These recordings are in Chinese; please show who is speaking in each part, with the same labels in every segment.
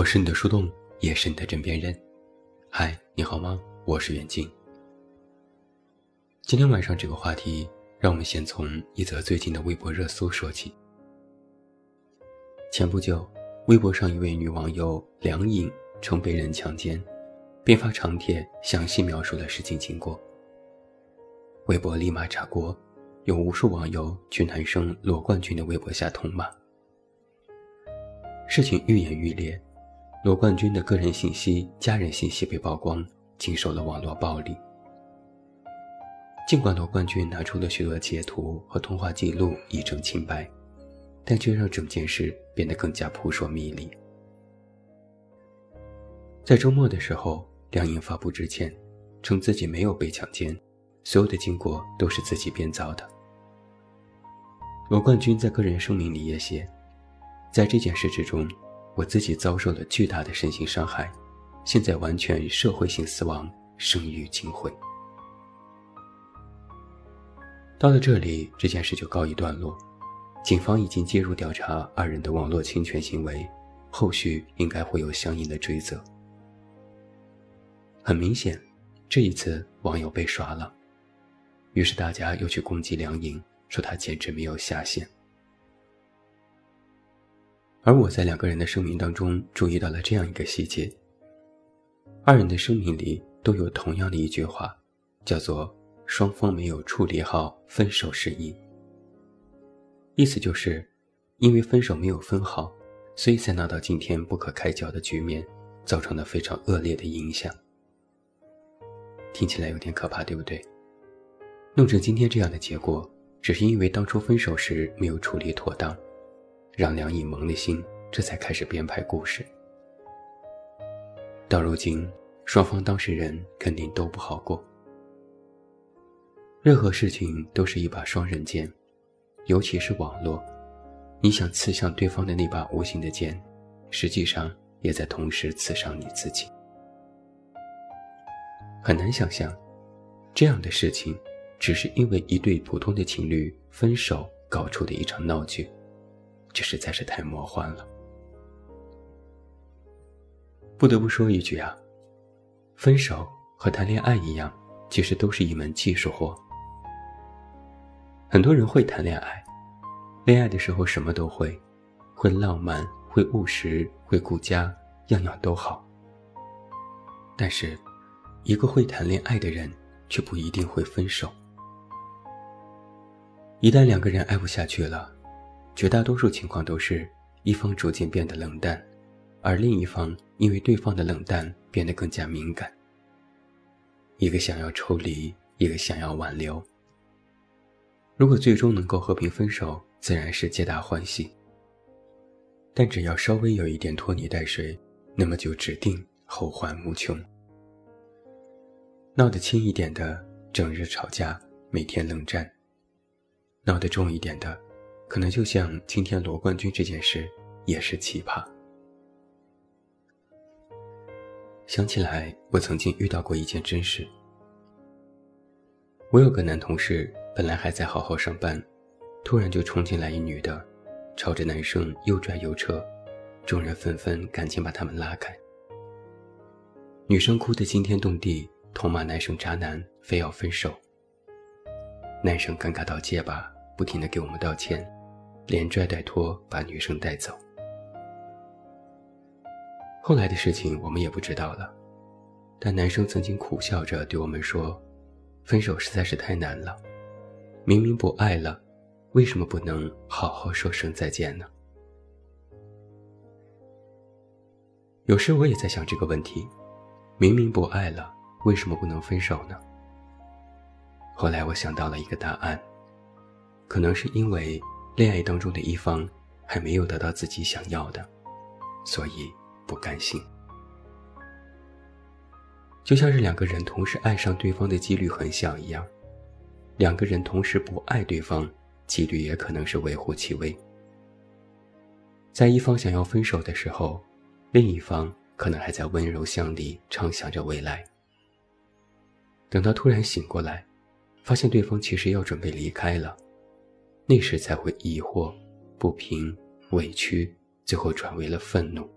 Speaker 1: 我是你的树洞，也是你的枕边人。嗨，你好吗？我是袁静。今天晚上这个话题，让我们先从一则最近的微博热搜说起。前不久，微博上一位女网友梁颖称被人强奸，并发长帖详细描述了事情经过。微博立马炸锅，有无数网友去男生罗冠军的微博下痛骂。事情愈演愈烈。罗冠军的个人信息、家人信息被曝光，经受了网络暴力。尽管罗冠军拿出了许多截图和通话记录以证清白，但却让整件事变得更加扑朔迷离。在周末的时候，梁颖发布致歉，称自己没有被强奸，所有的经过都是自己编造的。罗冠军在个人声明里也写，在这件事之中。我自己遭受了巨大的身心伤害，现在完全社会性死亡，声誉尽毁。到了这里，这件事就告一段落，警方已经介入调查二人的网络侵权行为，后续应该会有相应的追责。很明显，这一次网友被耍了，于是大家又去攻击梁颖，说他简直没有下限。而我在两个人的声明当中注意到了这样一个细节：二人的声明里都有同样的一句话，叫做“双方没有处理好分手事宜”。意思就是，因为分手没有分好，所以才闹到今天不可开交的局面，造成了非常恶劣的影响。听起来有点可怕，对不对？弄成今天这样的结果，只是因为当初分手时没有处理妥当。让梁颖蒙了心，这才开始编排故事。到如今，双方当事人肯定都不好过。任何事情都是一把双刃剑，尤其是网络，你想刺向对方的那把无形的剑，实际上也在同时刺伤你自己。很难想象，这样的事情，只是因为一对普通的情侣分手搞出的一场闹剧。这实在是太魔幻了。不得不说一句啊，分手和谈恋爱一样，其实都是一门技术活。很多人会谈恋爱，恋爱的时候什么都会，会浪漫，会务实，会顾家，样样都好。但是，一个会谈恋爱的人，却不一定会分手。一旦两个人爱不下去了。绝大多数情况都是一方逐渐变得冷淡，而另一方因为对方的冷淡变得更加敏感。一个想要抽离，一个想要挽留。如果最终能够和平分手，自然是皆大欢喜。但只要稍微有一点拖泥带水，那么就指定后患无穷。闹得轻一点的，整日吵架，每天冷战；闹得重一点的。可能就像今天罗冠军这件事，也是奇葩。想起来，我曾经遇到过一件真事。我有个男同事，本来还在好好上班，突然就冲进来一女的，朝着男生又拽又扯，众人纷纷赶紧把他们拉开。女生哭得惊天动地，痛骂男生渣男，非要分手。男生尴尬到结巴，不停的给我们道歉。连拽带拖把女生带走。后来的事情我们也不知道了，但男生曾经苦笑着对我们说：“分手实在是太难了，明明不爱了，为什么不能好好说声再见呢？”有时我也在想这个问题：明明不爱了，为什么不能分手呢？后来我想到了一个答案，可能是因为。恋爱当中的一方还没有得到自己想要的，所以不甘心。就像是两个人同时爱上对方的几率很小一样，两个人同时不爱对方，几率也可能是微乎其微。在一方想要分手的时候，另一方可能还在温柔乡里畅想着未来。等到突然醒过来，发现对方其实要准备离开了。那时才会疑惑、不平、委屈，最后转为了愤怒。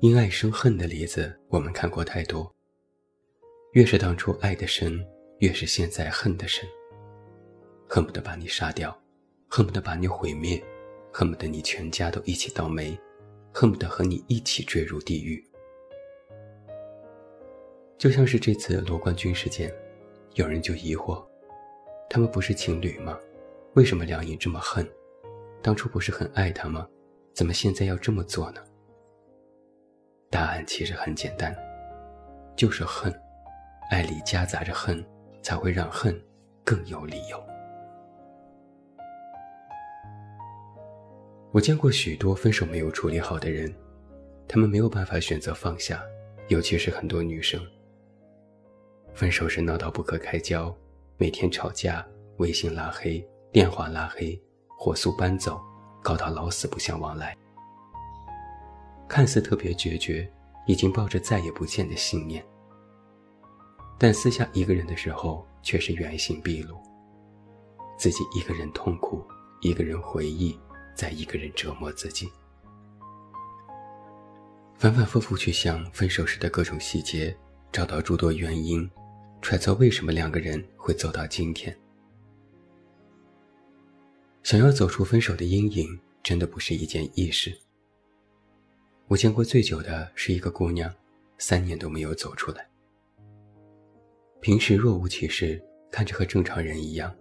Speaker 1: 因爱生恨的例子我们看过太多。越是当初爱的深，越是现在恨的深。恨不得把你杀掉，恨不得把你毁灭，恨不得你全家都一起倒霉，恨不得和你一起坠入地狱。就像是这次罗冠军事件，有人就疑惑：他们不是情侣吗？为什么梁颖这么恨？当初不是很爱他吗？怎么现在要这么做呢？答案其实很简单，就是恨，爱里夹杂着恨，才会让恨更有理由。我见过许多分手没有处理好的人，他们没有办法选择放下，尤其是很多女生。分手时闹到不可开交，每天吵架，微信拉黑，电话拉黑，火速搬走，搞到老死不相往来。看似特别决绝，已经抱着再也不见的信念，但私下一个人的时候却是原形毕露。自己一个人痛苦，一个人回忆，再一个人折磨自己，反反复复去想分手时的各种细节，找到诸多原因。揣测为什么两个人会走到今天。想要走出分手的阴影，真的不是一件易事。我见过最久的是一个姑娘，三年都没有走出来。平时若无其事，看着和正常人一样，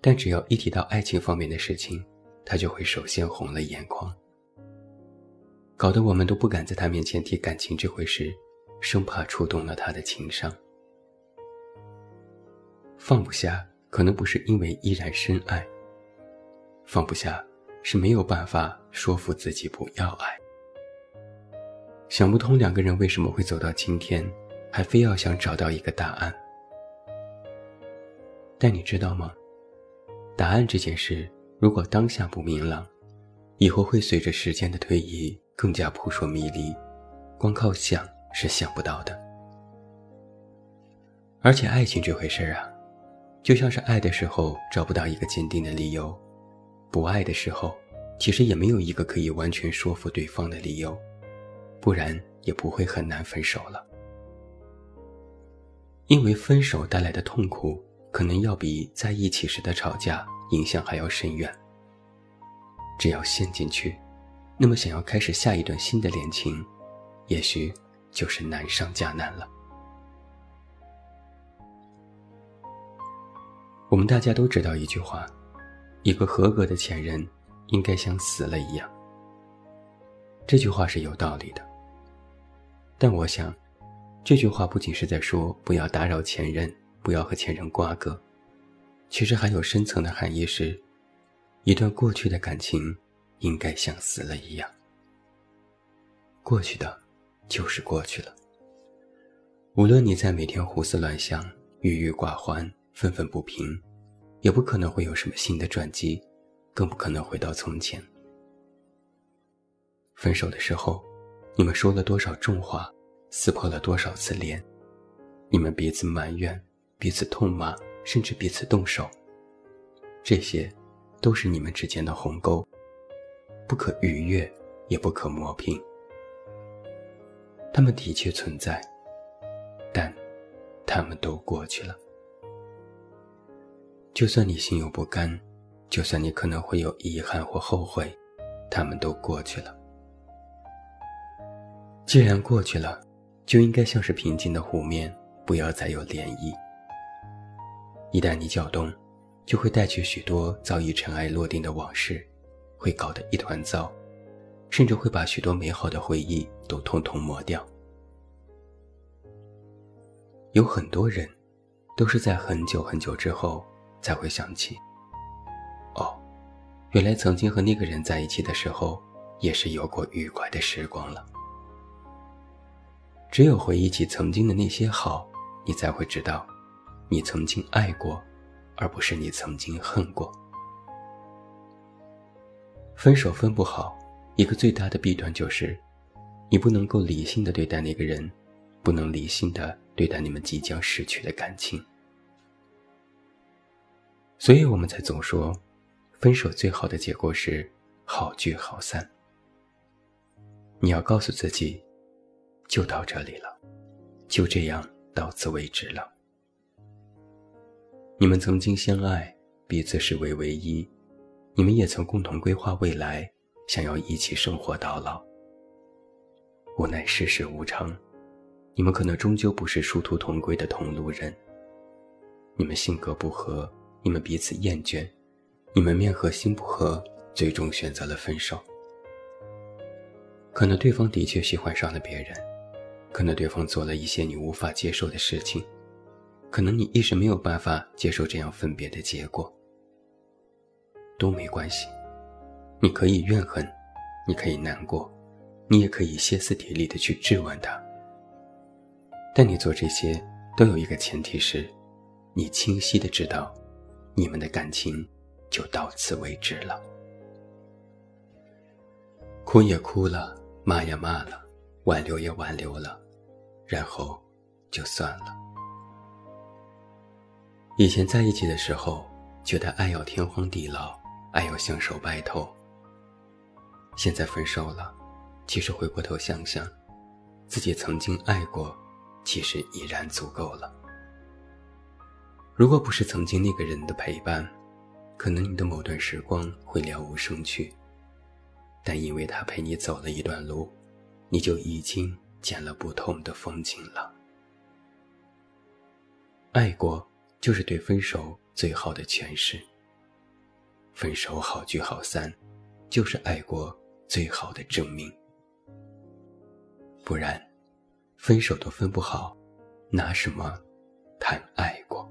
Speaker 1: 但只要一提到爱情方面的事情，她就会首先红了眼眶，搞得我们都不敢在她面前提感情这回事，生怕触动了她的情伤。放不下，可能不是因为依然深爱。放不下，是没有办法说服自己不要爱。想不通两个人为什么会走到今天，还非要想找到一个答案。但你知道吗？答案这件事，如果当下不明朗，以后会随着时间的推移更加扑朔迷离，光靠想是想不到的。而且爱情这回事儿啊。就像是爱的时候找不到一个坚定的理由，不爱的时候，其实也没有一个可以完全说服对方的理由，不然也不会很难分手了。因为分手带来的痛苦，可能要比在一起时的吵架影响还要深远。只要陷进去，那么想要开始下一段新的恋情，也许就是难上加难了。我们大家都知道一句话：一个合格的前任，应该像死了一样。这句话是有道理的。但我想，这句话不仅是在说不要打扰前任，不要和前任瓜葛，其实还有深层的含义是，一段过去的感情，应该像死了一样。过去的，就是过去了。无论你在每天胡思乱想、郁郁寡欢。愤愤不平，也不可能会有什么新的转机，更不可能回到从前。分手的时候，你们说了多少重话，撕破了多少次脸，你们彼此埋怨，彼此痛骂，甚至彼此动手。这些，都是你们之间的鸿沟，不可逾越，也不可磨平。他们的确存在，但，他们都过去了。就算你心有不甘，就算你可能会有遗憾或后悔，他们都过去了。既然过去了，就应该像是平静的湖面，不要再有涟漪。一旦你搅动，就会带去许多早已尘埃落定的往事，会搞得一团糟，甚至会把许多美好的回忆都统统抹掉。有很多人，都是在很久很久之后。才会想起，哦，原来曾经和那个人在一起的时候，也是有过愉快的时光了。只有回忆起曾经的那些好，你才会知道，你曾经爱过，而不是你曾经恨过。分手分不好，一个最大的弊端就是，你不能够理性的对待那个人，不能理性的对待你们即将失去的感情。所以我们才总说，分手最好的结果是好聚好散。你要告诉自己，就到这里了，就这样到此为止了。你们曾经相爱，彼此视为唯一，你们也曾共同规划未来，想要一起生活到老。无奈世事无常，你们可能终究不是殊途同归的同路人。你们性格不合，你们彼此厌倦，你们面和心不合，最终选择了分手。可能对方的确喜欢上了别人，可能对方做了一些你无法接受的事情。可能你一时没有办法接受这样分别的结果，都没关系。你可以怨恨，你可以难过，你也可以歇斯底里的去质问他。但你做这些都有一个前提是，你清晰的知道，你们的感情就到此为止了。哭也哭了，骂也骂了，挽留也挽留了，然后就算了。以前在一起的时候，觉得爱要天荒地老，爱要相守白头。现在分手了，其实回过头想想，自己曾经爱过，其实已然足够了。如果不是曾经那个人的陪伴，可能你的某段时光会了无生趣。但因为他陪你走了一段路，你就已经见了不同的风景了。爱过。就是对分手最好的诠释。分手好聚好散，就是爱过最好的证明。不然，分手都分不好，拿什么谈爱过？